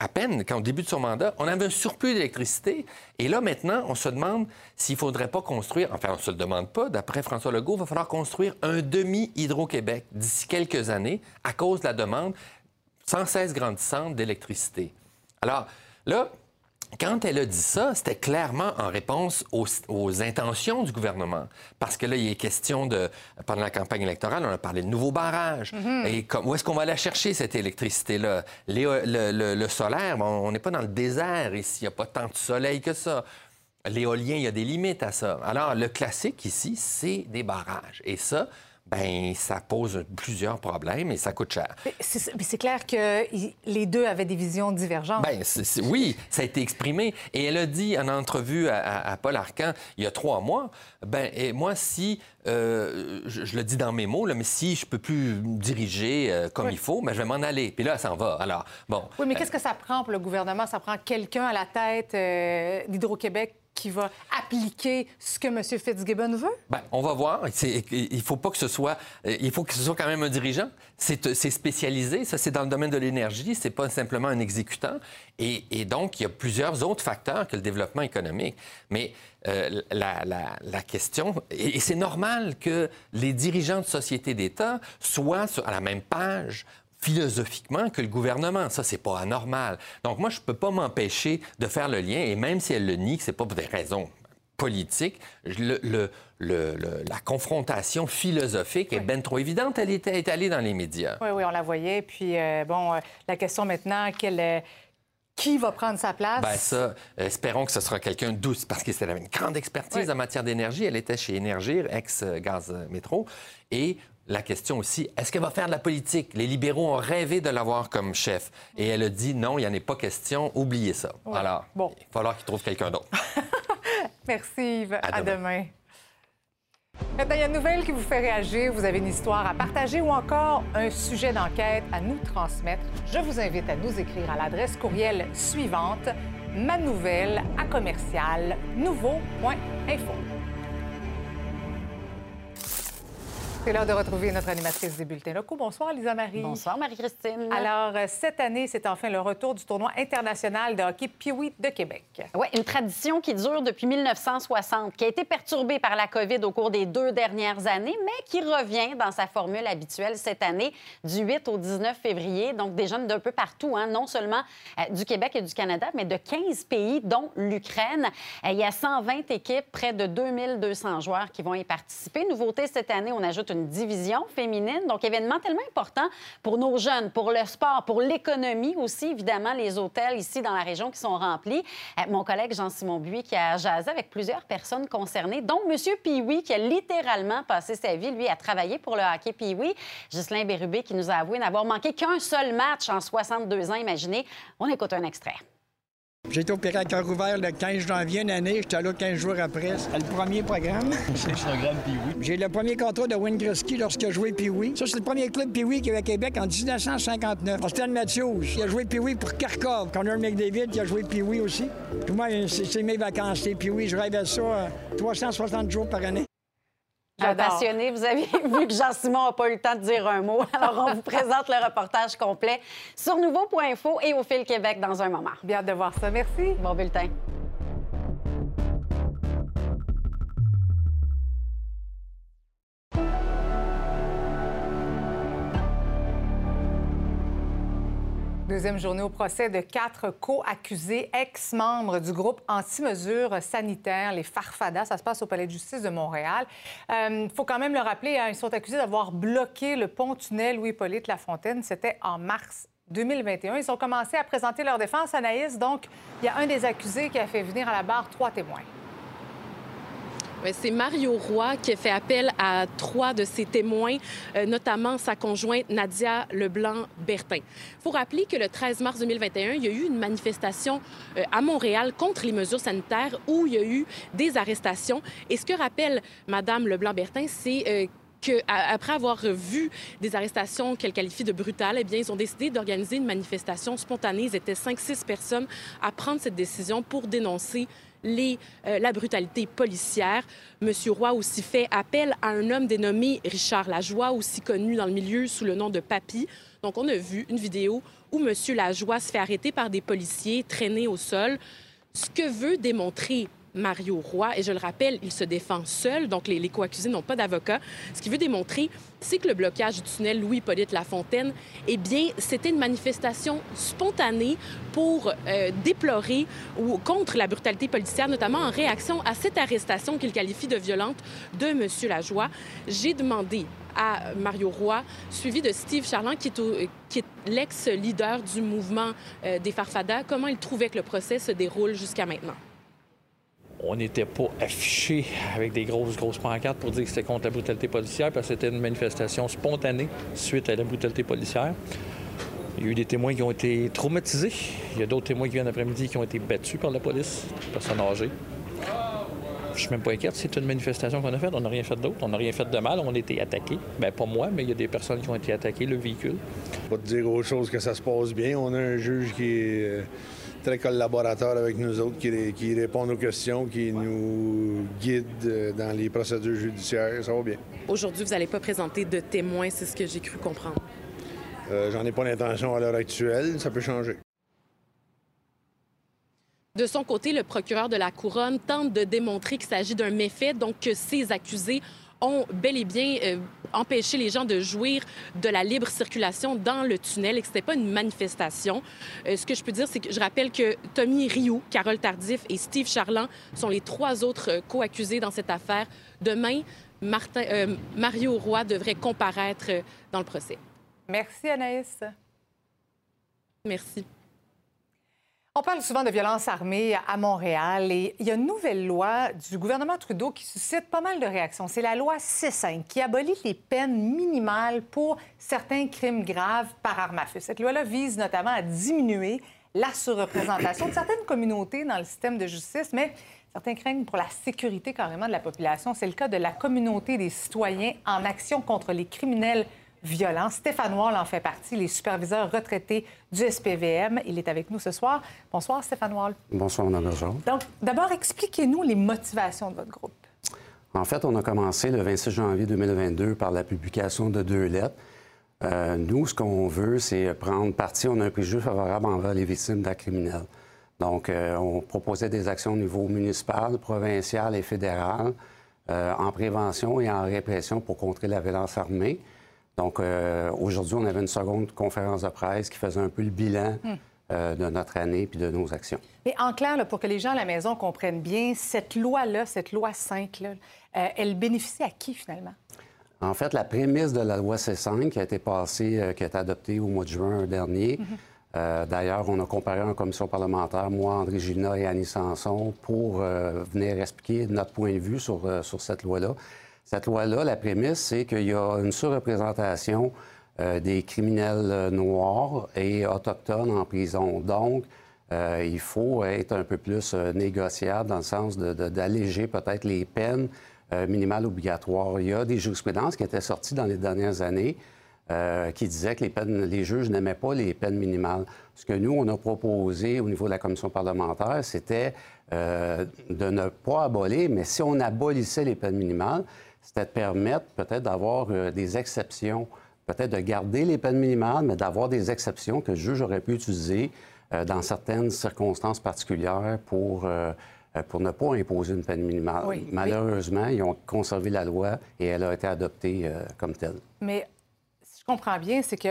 à peine, quand on débute son mandat, on avait un surplus d'électricité. Et là, maintenant, on se demande s'il ne faudrait pas construire, enfin, on ne se le demande pas, d'après François Legault, il va falloir construire un demi-Hydro-Québec d'ici quelques années à cause de la demande sans cesse grandissante d'électricité. Alors, là, quand elle a dit ça, c'était clairement en réponse aux, intentions du gouvernement. Parce que là, il est question de. Pendant la campagne électorale, on a parlé de nouveaux barrages. Mm-hmm. Et où est-ce qu'on va la chercher, cette électricité-là? Le, solaire, on n'est pas dans le désert ici. Il n'y a pas tant de soleil que ça. L'éolien, il y a des limites à ça. Alors, le classique ici, c'est des barrages. Et ça, ben ça pose plusieurs problèmes et ça coûte cher. Mais c'est clair que les deux avaient des visions divergentes. Ben, oui, ça a été exprimé. Et elle a dit en entrevue à, Paul Arcan il y a trois mois, ben et moi, si, euh, je, le dis dans mes mots, là, mais si je peux plus diriger euh, comme il faut, ben, je vais m'en aller. Puis là, ça en va. Alors, bon. Oui, mais qu'est-ce que ça prend pour le gouvernement? Ça prend quelqu'un à la tête euh, d'Hydro-Québec qui va appliquer ce que M. Fitzgibbon veut? Bien, on va voir. Il faut pas que ce soit... Il faut que ce soit quand même un dirigeant. C'est spécialisé. Ça, c'est dans le domaine de l'énergie. C'est pas simplement un exécutant. Et, donc, il y a plusieurs autres facteurs que le développement économique. Mais euh, la, question... Et, c'est normal que les dirigeants de sociétés d'État soient à la même page philosophiquement que le gouvernement. Ça, c'est pas anormal. Donc, moi, je peux pas m'empêcher de faire le lien, et même si elle le nie, que c'est pas pour des raisons politiques, le, la confrontation philosophique est bien trop évidente. Elle était étalée dans les médias. Oui, oui, on la voyait. Puis, euh, bon, euh, la question maintenant, quelle qui va prendre sa place? Bien, ça, espérons que ce sera quelqu'un douce, parce qu'elle avait une grande expertise en matière d'énergie. Elle était chez Énergir, ex-Gaz Métro. Et la question aussi, est-ce qu'elle va faire de la politique? Les libéraux ont rêvé de l'avoir comme chef. Et elle a dit non, il n'y en a pas question, oubliez ça. Alors, bon. il va falloir qu'il trouve quelqu'un d'autre. [laughs] Merci Yves. À, demain. Maintenant, il y a une nouvelle qui vous fait réagir, vous avez une histoire à partager ou encore un sujet d'enquête à nous transmettre, je vous invite à nous écrire à l'adresse courriel suivante, ma nouvelle à commercial nouveau.info. C'est l'heure de retrouver notre animatrice des bulletins locaux. Bonsoir, Lisa Marie. Bonsoir, Marie-Christine. Alors, euh, cette année, c'est enfin le retour du tournoi international de hockey Pee-Wee de Québec. Oui, une tradition qui dure depuis 1960, qui a été perturbée par la COVID au cours des deux dernières années, mais qui revient dans sa formule habituelle cette année, du 8 au 19 février. Donc, des jeunes d'un peu partout, hein, non seulement euh, du Québec et du Canada, mais de 15 pays, dont l'Ukraine. Euh, il y a 120 équipes, près de 2200 joueurs qui vont y participer. Nouveauté cette année, on ajoute une division féminine. Donc, événement tellement important pour nos jeunes, pour le sport, pour l'économie aussi, évidemment, les hôtels ici dans la région qui sont remplis. Euh, mon collègue Jean-Simon Buis qui a jasé avec plusieurs personnes concernées, dont M. Pioui qui a littéralement passé sa vie, lui, à travailler pour le hockey Pioui. Ghislain Bérubé qui nous a avoué n'avoir manqué qu'un seul match en 62 ans, imaginez. On écoute un extrait. J'ai été opéré à cœur ouvert le 15 janvier une année. J'étais là 15 jours après. C'est le premier programme. [laughs] C'est le programme Pee-Wee. J'ai le premier contrat de Wayne Gretzky lorsqu'il a joué Pee-Wee. Ça, c'est le premier club Pee-Wee qu'il y a à Québec en 1959. Stan Matthews, il a joué Pee-Wee pour Kharkov. Connor McDavid, qui a joué Pee-Wee aussi. Puis moi, c'est mes vacances, c'est Pee-Wee. Je rêve à ça 360 euh, jours par année. Passionné, vous avez [laughs] vu que Jean-Simon n'a pas eu le temps de dire un mot. [laughs] Alors, on vous présente le reportage complet sur nouveau.info et au Fil Québec dans un moment. Bien de voir ça. Merci. Bon bulletin. Deuxième journée au procès de quatre co-accusés, ex-membres du groupe anti-mesures sanitaires, les Farfadas. Ça se passe au Palais de justice de Montréal. Il euh, faut quand même le rappeler, hein, ils sont accusés d'avoir bloqué le pont-tunnel Louis-Polyte Lafontaine. C'était en mars 2021. Ils ont commencé à présenter leur défense, Anaïs. Donc, il y a un des accusés qui a fait venir à la barre trois témoins. C'est Mario Roy qui a fait appel à trois de ses témoins, euh, notamment sa conjointe Nadia Leblanc-Bertin. Il faut rappeler que le 13 mars 2021, il y a eu une manifestation euh, à Montréal contre les mesures sanitaires où il y a eu des arrestations. Et ce que rappelle Madame Leblanc-Bertin, c'est euh, qu'après avoir vu des arrestations qu'elle qualifie de brutales, eh bien, ils ont décidé d'organiser une manifestation spontanée. Ils étaient cinq, six personnes à prendre cette décision pour dénoncer euh, la brutalité policière. Monsieur Roy aussi fait appel à un homme dénommé Richard Lajoie, aussi connu dans le milieu sous le nom de Papy. Donc, on a vu une vidéo où Monsieur Lajoie se fait arrêter par des policiers traînés au sol. Ce que veut démontrer Mario Roy. Et je le rappelle, il se défend seul, donc les, les co-accusés n'ont pas d'avocat. Ce qui veut démontrer, c'est que le blocage du tunnel Louis-Polyte Lafontaine, eh bien, c'était une manifestation spontanée pour euh, déplorer ou contre la brutalité policière, notamment en réaction à cette arrestation qu'il qualifie de violente de M. Lajoie. J'ai demandé à Mario Roy, suivi de Steve Charland, qui est, qui est l'ex-leader du mouvement euh, des Farfadas, comment il trouvait que le procès se déroule jusqu'à maintenant. On n'était pas affiché avec des grosses, grosses pancartes pour dire que c'était contre la brutalité policière, parce que c'était une manifestation spontanée suite à la brutalité policière. Il y a eu des témoins qui ont été traumatisés. Il y a d'autres témoins qui viennent après-midi qui ont été battus par la police, personnes âgées. Je suis même pas inquiète, c'est une manifestation qu'on a faite. On n'a rien fait d'autre. On n'a rien fait de mal. On a été attaqués. Ben pas moi, mais il y a des personnes qui ont été attaquées, le véhicule. Pas te dire autre chose que ça se passe bien. On a un juge qui est euh, très collaborateur avec nous autres, qui, ré- qui répond aux questions, qui nous guide euh, dans les procédures judiciaires. Ça va bien. Aujourd'hui, vous n'allez pas présenter de témoins, c'est ce que j'ai cru comprendre. Euh, J'en ai pas l'intention à l'heure actuelle. Ça peut changer. De son côté, le procureur de la Couronne tente de démontrer qu'il s'agit d'un méfait, donc que ces accusés ont bel et bien euh, empêché les gens de jouir de la libre circulation dans le tunnel et que ce n'était pas une manifestation. Euh, ce que je peux dire, c'est que je rappelle que Tommy Rioux, Carole Tardif et Steve Charland sont les trois autres euh, co-accusés dans cette affaire. Demain, Martin, euh, Mario Roy devrait comparaître dans le procès. Merci, Anaïs. Merci. On parle souvent de violence armée à Montréal et il y a une nouvelle loi du gouvernement Trudeau qui suscite pas mal de réactions. C'est la loi C5 qui abolit les peines minimales pour certains crimes graves par arme à feu. Cette loi-là vise notamment à diminuer la surreprésentation de certaines communautés dans le système de justice, mais certains craignent pour la sécurité carrément de la population. C'est le cas de la communauté des citoyens en action contre les criminels violents. Stéphane Wall en fait partie, les superviseurs retraités du SPVM. Il est avec nous ce soir. Bonsoir, Stéphane Wall. Bonsoir, Mme Bergeron. Donc, d'abord, expliquez-nous les motivations de votre groupe. En fait, on a commencé le 26 janvier 2022 par la publication de deux lettres. Euh, nous, ce qu'on veut, c'est prendre parti. On a un préjugé favorable envers les victimes d'actes criminels. Donc, euh, on proposait des actions au niveau municipal, provincial et fédéral euh, en prévention et en répression pour contrer la violence armée. Donc, euh, aujourd'hui, on avait une seconde conférence de presse qui faisait un peu le bilan Hmm. euh, de notre année puis de nos actions. Mais en clair, là, pour que les gens à la maison comprennent bien, cette loi-là, cette loi 5, là, euh, elle bénéficie à qui finalement? En fait, la prémisse de la loi C5 qui a été passée, qui a été adoptée au mois de juin dernier. Mhm. D'ailleurs, on a comparé en commission parlementaire, moi, André Gina et Annie Sanson, pour venir expliquer notre point de vue sur, sur cette loi-là. Cette loi-là, la prémisse, c'est qu'il y a une surreprésentation euh, des criminels euh, noirs et autochtones en prison. Donc, euh, il faut être un peu plus négociable dans le sens d'alléger peut-être les peines minimales obligatoires. Il y a des jurisprudences qui étaient sorties dans les dernières années qui disaient que les, peines, les juges n'aimaient pas les peines minimales. Ce que nous, on a proposé au niveau de la commission parlementaire, c'était de ne pas abolir, mais si on abolissait les peines minimales, c'était de permettre peut-être d'avoir euh, des exceptions, peut-être de garder les peines minimales, mais d'avoir des exceptions que le juge aurait pu utiliser euh, dans certaines circonstances particulières pour, euh, pour ne pas imposer une peine minimale. Oui, Malheureusement, ils ont conservé la loi et elle a été adoptée comme telle. Mais si je comprends bien, c'est qu'en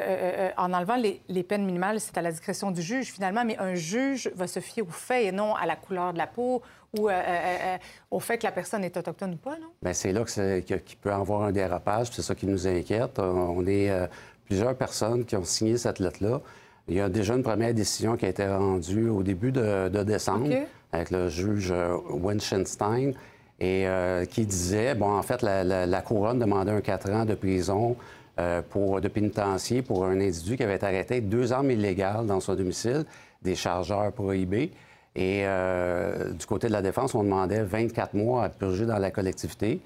en enlevant les, les peines minimales, c'est à la discrétion du juge finalement, mais un juge va se fier aux faits et non à la couleur de la peau ou euh, euh, euh, au fait que la personne est autochtone ou pas, non? Bien, c'est là qu'il peut y avoir un dérapage, c'est ça qui nous inquiète. On est euh, plusieurs personnes qui ont signé cette lettre-là. Il y a déjà une première décision qui a été rendue au début de, de décembre avec le juge Winchenstein et qui disait, bon, en fait, la, la- la couronne demandait un 4 ans de prison pour, de pénitencier pour un individu qui avait été arrêté deux armes illégales dans son domicile, des chargeurs prohibés. Et euh, du côté de la défense, on demandait 24 mois à purger dans la collectivité.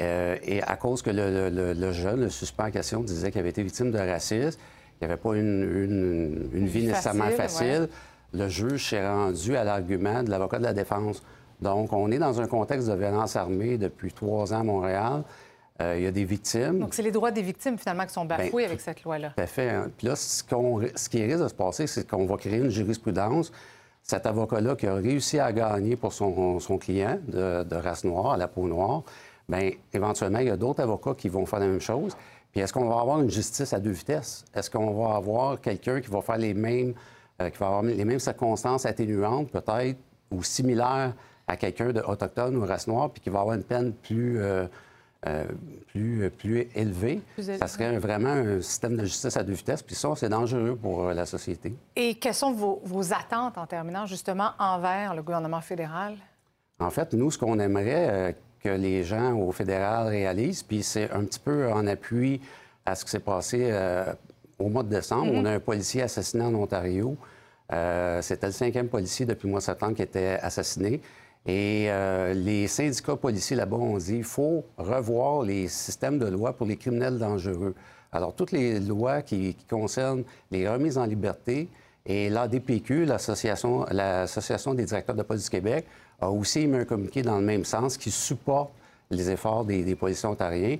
Euh, et à cause que le, le- le- le jeune, le suspect en question, disait qu'il avait été victime de racisme, qu'il n'avait pas une, une- une vie nécessairement facile, le juge s'est rendu à l'argument de l'avocat de la défense. Donc, on est dans un contexte de violence armée depuis trois ans à Montréal. Euh, il y a des victimes. Donc, c'est les droits des victimes finalement qui sont bafoués avec cette loi-là. Tout à fait. hein. Puis là, ce, ce qui risque de se passer, c'est qu'on va créer une jurisprudence cet avocat-là qui a réussi à gagner pour son, client de, race noire, à la peau noire, bien, éventuellement, il y a d'autres avocats qui vont faire la même chose. Puis est-ce qu'on va avoir une justice à deux vitesses? Est-ce qu'on va avoir quelqu'un qui va faire les mêmes, euh, qui va avoir les mêmes circonstances atténuantes, peut-être, ou similaires à quelqu'un d'Autochtone ou race noire, puis qui va avoir une peine plus, euh, euh, plus, plus élevée? ça serait vraiment un système de justice à deux vitesses, puis ça, c'est dangereux pour la société. Et quelles sont vos, vos attentes en terminant, justement, envers le gouvernement fédéral? En fait, nous, ce qu'on aimerait que les gens au fédéral réalisent. Puis c'est un petit peu en appui à ce qui s'est passé euh, au mois de décembre. Mm-hmm. On a un policier assassiné en Ontario. Euh, c'était le cinquième policier depuis le mois de septembre qui était assassiné. Et euh, les syndicats policiers là-bas ont dit qu'il faut revoir les systèmes de loi pour les criminels dangereux. Alors, toutes les lois qui, qui concernent les remises en liberté et l'ADPQ, l'Association des directeurs de police du Québec, a aussi émis un communiqué dans le même sens qui supporte les efforts des, policiers ontariens.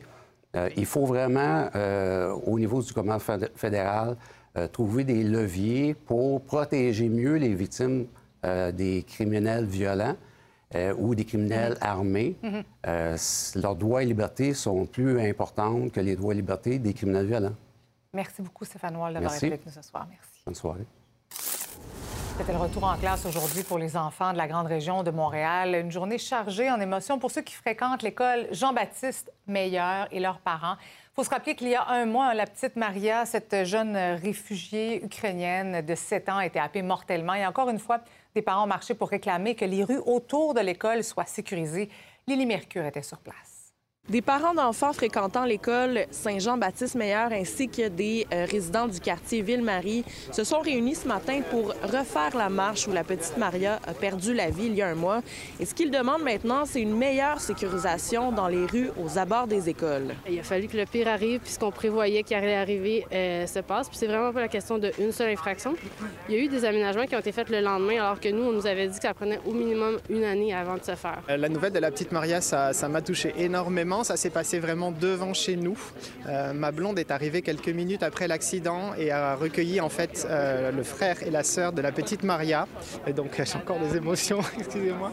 Euh, il faut vraiment, euh, au niveau du gouvernement fédéral, euh, trouver des leviers pour protéger mieux les victimes des criminels violents ou des criminels mm-hmm. armés. Mm-hmm. leurs droits et libertés sont plus importants que les droits et libertés des criminels violents. Merci beaucoup, Stéphane Wall, d'avoir été avec nous ce soir. Merci. Bonne soirée. C'était le retour en classe aujourd'hui pour les enfants de la grande région de Montréal. Une journée chargée en émotions pour ceux qui fréquentent l'école Jean-Baptiste Meilleur et leurs parents. Il faut se rappeler qu'il y a un mois, la petite Maria, cette jeune réfugiée ukrainienne de 7 ans, a été happée mortellement. Et encore une fois, des parents ont marché pour réclamer que les rues autour de l'école soient sécurisées. Lily Mercure était sur place. Des parents d'enfants fréquentant l'école Saint-Jean-Baptiste Meilleur ainsi que des euh, résidents du quartier Ville-Marie se sont réunis ce matin pour refaire la marche où la petite Maria a perdu la vie il y a un mois. Et ce qu'ils demandent maintenant, c'est une meilleure sécurisation dans les rues aux abords des écoles. Il a fallu que le pire arrive, puis ce qu'on prévoyait qu'il allait arriver euh, se passe. Puis c'est vraiment pas la question d'une seule infraction. Il y a eu des aménagements qui ont été faits le lendemain, alors que nous, on nous avait dit que ça prenait au minimum une année avant de se faire. Euh, la nouvelle de la petite Maria, ça m'a touché énormément ça s'est passé vraiment devant chez nous. Euh, ma blonde est arrivée quelques minutes après l'accident et a recueilli en fait euh, le frère et la sœur de la petite Maria. Et donc [laughs] j'ai encore des émotions, [laughs] excusez-moi.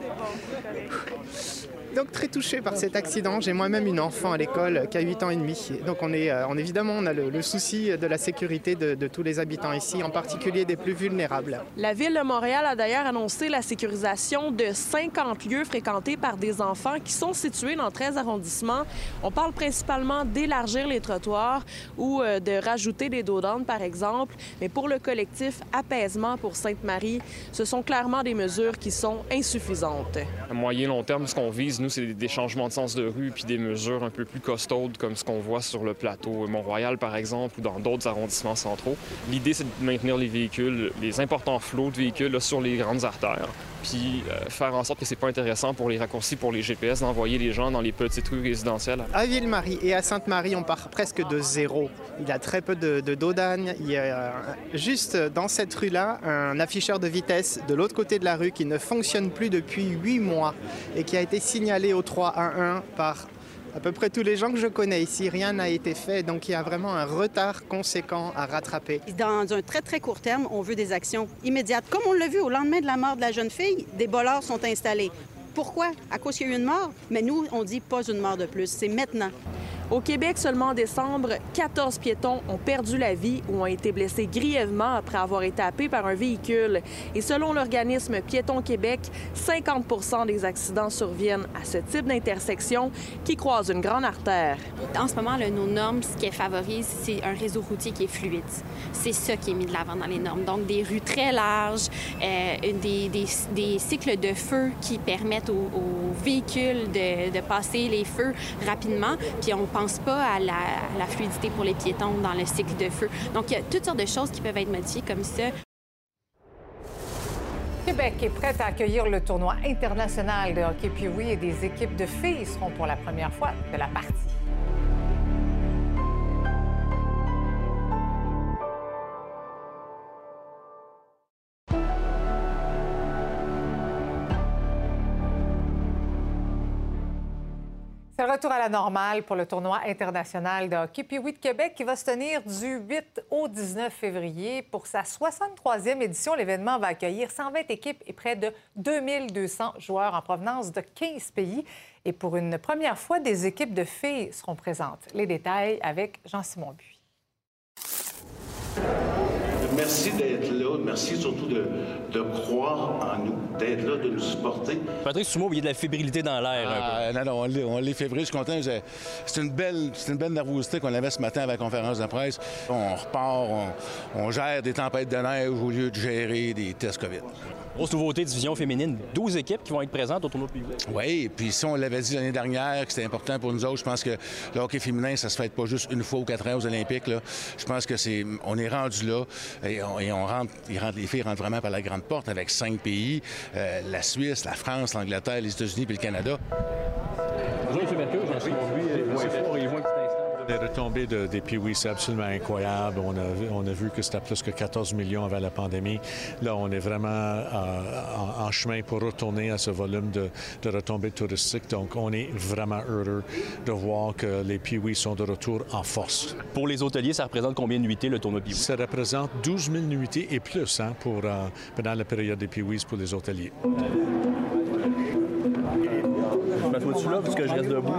Donc très touché par cet accident. J'ai moi-même une enfant à l'école qui a 8 ans et demi. Donc on est, euh, on, évidemment, on a le, souci de la sécurité de, de, tous les habitants ici, en particulier des plus vulnérables. La ville de Montréal a d'ailleurs annoncé la sécurisation de 50 lieux fréquentés par des enfants qui sont situés dans 13 arrondissements. On parle principalement d'élargir les trottoirs ou euh, de rajouter des dos par exemple. Mais pour le collectif Apaisement pour Sainte-Marie, ce sont clairement des mesures qui sont insuffisantes. À moyen long terme, ce qu'on vise, nous, c'est des changements de sens de rue puis des mesures un peu plus costaudes comme ce qu'on voit sur le plateau Mont-Royal, par exemple, ou dans d'autres arrondissements centraux. L'idée, c'est de maintenir les véhicules, les importants flots de véhicules sur les grandes artères, puis euh, faire en sorte que c'est pas intéressant pour les raccourcis, pour les GPS, d'envoyer les gens dans les petites rues résidentielles. À Ville-Marie et à Sainte-Marie, on part presque de zéro. Il y a très peu de, de Il y a euh, juste dans cette rue-là un afficheur de vitesse de l'autre côté de la rue qui ne fonctionne plus depuis huit mois et qui a été signalé au 311 par à peu près tous les gens que je connais ici, rien n'a été fait, donc il y a vraiment un retard conséquent à rattraper. Dans un très très court terme, on veut des actions immédiates. Comme on l'a vu au lendemain de la mort de la jeune fille, des bollards sont installés. Pourquoi? À cause qu'il y a eu une mort? Mais nous, on dit pas une mort de plus, c'est maintenant. Au Québec, seulement en décembre, 14 piétons ont perdu la vie ou ont été blessés grièvement après avoir été happés par un véhicule. Et selon l'organisme Piétons Québec, 50 des accidents surviennent à ce type d'intersection qui croise une grande artère. En ce moment, nos normes, ce qui favorise, c'est un réseau routier qui est fluide. C'est ça qui est mis de l'avant dans les normes. Donc, des rues très larges, euh, des, cycles de feu qui permettent aux, véhicules de, passer les feux rapidement. Puis pas à la, fluidité pour les piétons dans le cycle de feu. Donc, il y a toutes sortes de choses qui peuvent être modifiées comme ça. Québec est prêt à accueillir le tournoi international de hockey oui, et des équipes de filles seront pour la première fois de la partie. C'est le retour à la normale pour le tournoi international de hockey puis de Québec qui va se tenir du 8 au 19 février. Pour sa 63e édition, l'événement va accueillir 120 équipes et près de 2200 joueurs en provenance de 15 pays. Et pour une première fois, des équipes de filles seront présentes. Les détails avec Jean-Simon Buis. Merci d'être là. Merci surtout de, de croire en nous, d'être là, de nous supporter. Patrick Sumo, il y a de la fébrilité dans l'air. Ah, non, non, on l'est fébrile. Je suis content. C'est une belle, une belle nervosité qu'on avait ce matin avec la conférence de presse. On repart, on, on gère des tempêtes de neige au lieu de gérer des tests COVID. Grosse nouveauté, division féminine, 12 équipes qui vont être présentes au tournoi public. Oui, puis si on l'avait dit l'année dernière que c'était important pour nous autres, je pense que le hockey féminin, ça se fait pas juste une fois ou quatre ans aux Olympiques. Là. Je pense que c'est, on est rendu là et on, rentre, les filles rentrent vraiment par la grande porte avec cinq pays euh, la Suisse, la France, l'Angleterre, les États-Unis puis le Canada. Les retombées de, des Pee-Wee, c'est absolument incroyable. On a, on a vu que c'était plus que 14 millions avant la pandémie. Là, on est vraiment euh, en, chemin pour retourner à ce volume de, de, retombées touristiques. Donc, on est vraiment heureux de voir que les Pee-Wee sont de retour en force. Pour les hôteliers, ça représente combien de nuitées, le tournoi Pee-Wee? Ça représente 12 000 nuitées et plus hein, pour, euh, pendant la période des Pee-Wees pour les hôteliers que je reste debout.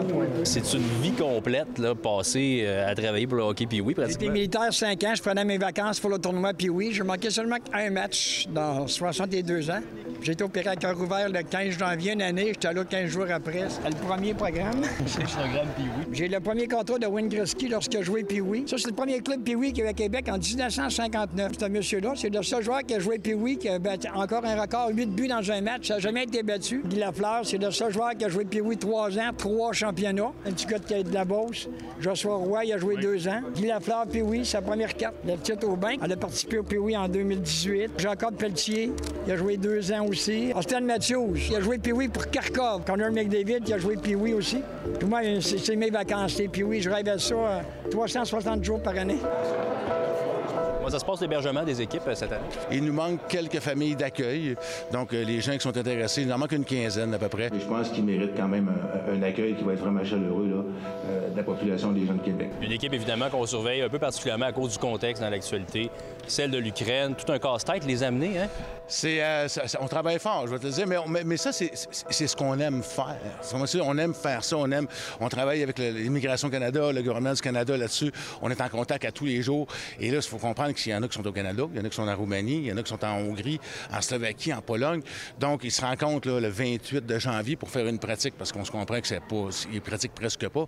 C'est une vie complète, là, passée euh, à travailler pour le hockey puis oui, pratiquement. J'étais militaire 5 ans, je prenais mes vacances pour le tournoi puis oui. Je manquais seulement un match dans 62 ans. J'ai été opéré à cœur ouvert le 15 janvier une année. J'étais là 15 jours après. C'est le premier programme. [laughs] C'est le programme puis oui. J'ai le premier contrat de Wayne Gretzky lorsque j'ai joué puis oui. Ça, c'est le premier club puis oui qu'il y a à Québec en 1959. Ce monsieur-là, c'est le seul joueur qui a joué puis oui, qui a battu encore un record, 8 buts dans un match. Ça n'a jamais été battu. Guy Lafleur, c'est le seul joueur qui a joué puis oui trois ans, trois championnats. Un petit gars de de la Beauce. Joshua Roy, il a joué deux ans. Guy Lafleur, puis oui, sa première carte. Le titre au bain. Elle a participé au Pee-Wee en 2018. Jacob Pelletier, il a joué deux ans aussi. Austin Matthews, il a joué Pee-Wee pour Kharkov. Connor McDavid, il a joué Pee-Wee aussi. Puis moi, c'est mes vacances, c'est Pee-Wee. Je rêve à ça 360 euh, jours par année. Comment ça se passe l'hébergement des équipes euh, cette année? Il nous manque quelques familles d'accueil. Donc, euh, les gens qui sont intéressés, il en manque une quinzaine à peu près. je pense qu'ils méritent quand même un, accueil qui va être vraiment chaleureux là, euh, de la population des gens de Québec. Une équipe, évidemment, qu'on surveille un peu particulièrement à cause du contexte dans l'actualité. Celle de l'Ukraine, tout un casse-tête, les amener, hein? C'est, on travaille fort, je vais te le dire, mais, mais, ça, c'est, ce qu'on aime faire. On aime faire ça, on aime, on travaille avec l'Immigration Canada, le gouvernement du Canada là-dessus. On est en contact à tous les jours. Et là, il faut comprendre qu'il y en a qui sont au Canada, il y en a qui sont en Roumanie, il y en a qui sont en Hongrie, en Slovaquie, en Pologne. Donc, ils se rencontrent le 28 de janvier pour faire une pratique parce qu'on se comprend que c'est pas, ils pratiquent presque pas.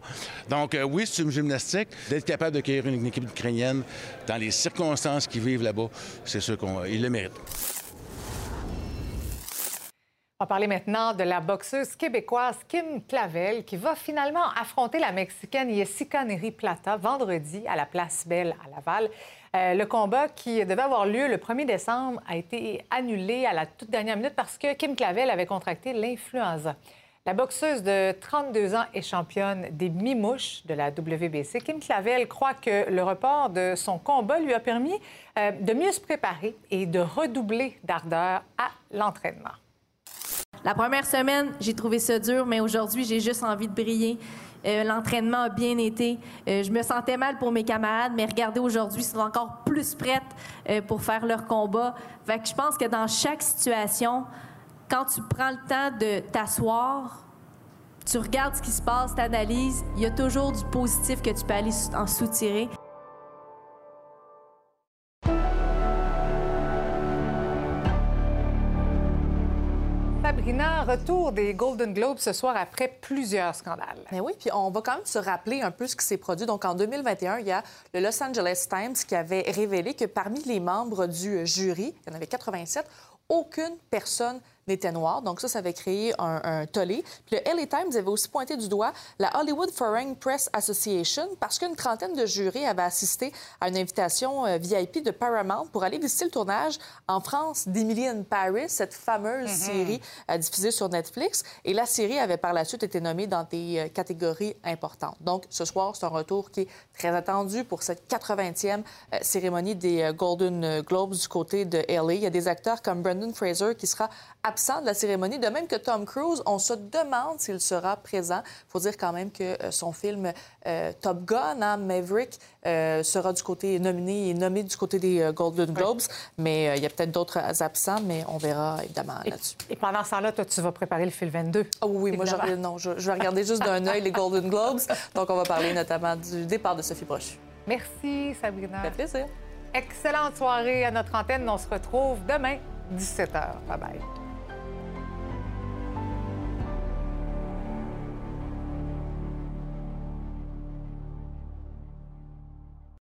Donc, euh, oui, c'est une gymnastique. D'être capable d'accueillir une équipe ukrainienne dans les circonstances qu'ils vivent là-bas, c'est sûr qu'ils le méritent. On va parler maintenant de la boxeuse québécoise Kim Clavel qui va finalement affronter la Mexicaine Jessica Neri Plata vendredi à la Place Belle à Laval. Euh, le combat qui devait avoir lieu le 1er décembre a été annulé à la toute dernière minute parce que Kim Clavel avait contracté l'influenza. La boxeuse de 32 ans est championne des mi-mouches de la WBC. Kim Clavel croit que le report de son combat lui a permis euh, de mieux se préparer et de redoubler d'ardeur à l'entraînement. La première semaine, j'ai trouvé ça dur, mais aujourd'hui, j'ai juste envie de briller. Euh, l'entraînement a bien été. Euh, je me sentais mal pour mes camarades, mais regardez, aujourd'hui, ils sont encore plus prêtes pour faire leur combat. Je pense que dans chaque situation, quand tu prends le temps de t'asseoir, tu regardes ce qui se passe, tu analyses, il y a toujours du positif que tu peux aller en soutirer. Sabrina, retour des Golden Globes ce soir après plusieurs scandales. Mais oui, puis on va quand même se rappeler un peu ce qui s'est produit. Donc, en 2021, il y a le Los Angeles Times qui avait révélé que parmi les membres du jury, il y en avait 87, aucune personne n'était noir. Donc ça, ça avait créé un, tollé. Puis le LA Times avait aussi pointé du doigt la Hollywood Foreign Press Association parce qu'une trentaine de jurés avaient assisté à une invitation euh, VIP de Paramount pour aller visiter le tournage en France d'Emily in Paris, cette fameuse mm-hmm. série euh, diffusée sur Netflix. Et la série avait par la suite été nommée dans des euh, catégories importantes. Donc ce soir, c'est un retour qui est très attendu pour cette 80e cérémonie des Golden Globes du côté de LA. Il y a des acteurs comme Brendan Fraser qui sera absent de la cérémonie, de même que Tom Cruise. On se demande s'il sera présent. Il faut dire quand même que euh, son film euh, Top Gun, hein, Maverick, euh, sera du côté nominé et nommé du côté des Golden Globes. Mais il y a peut-être d'autres absents, mais on verra évidemment là-dessus. Et pendant ce temps-là, toi, tu vas préparer le fil 22. Ah oui, moi, je, non, je, je vais regarder juste d'un œil les Golden Globes. Donc, on va parler notamment du départ de Sophie Brochu. Merci, Sabrina. Ça fait plaisir. Excellente soirée à notre antenne. On se retrouve demain, 17h. Bye bye.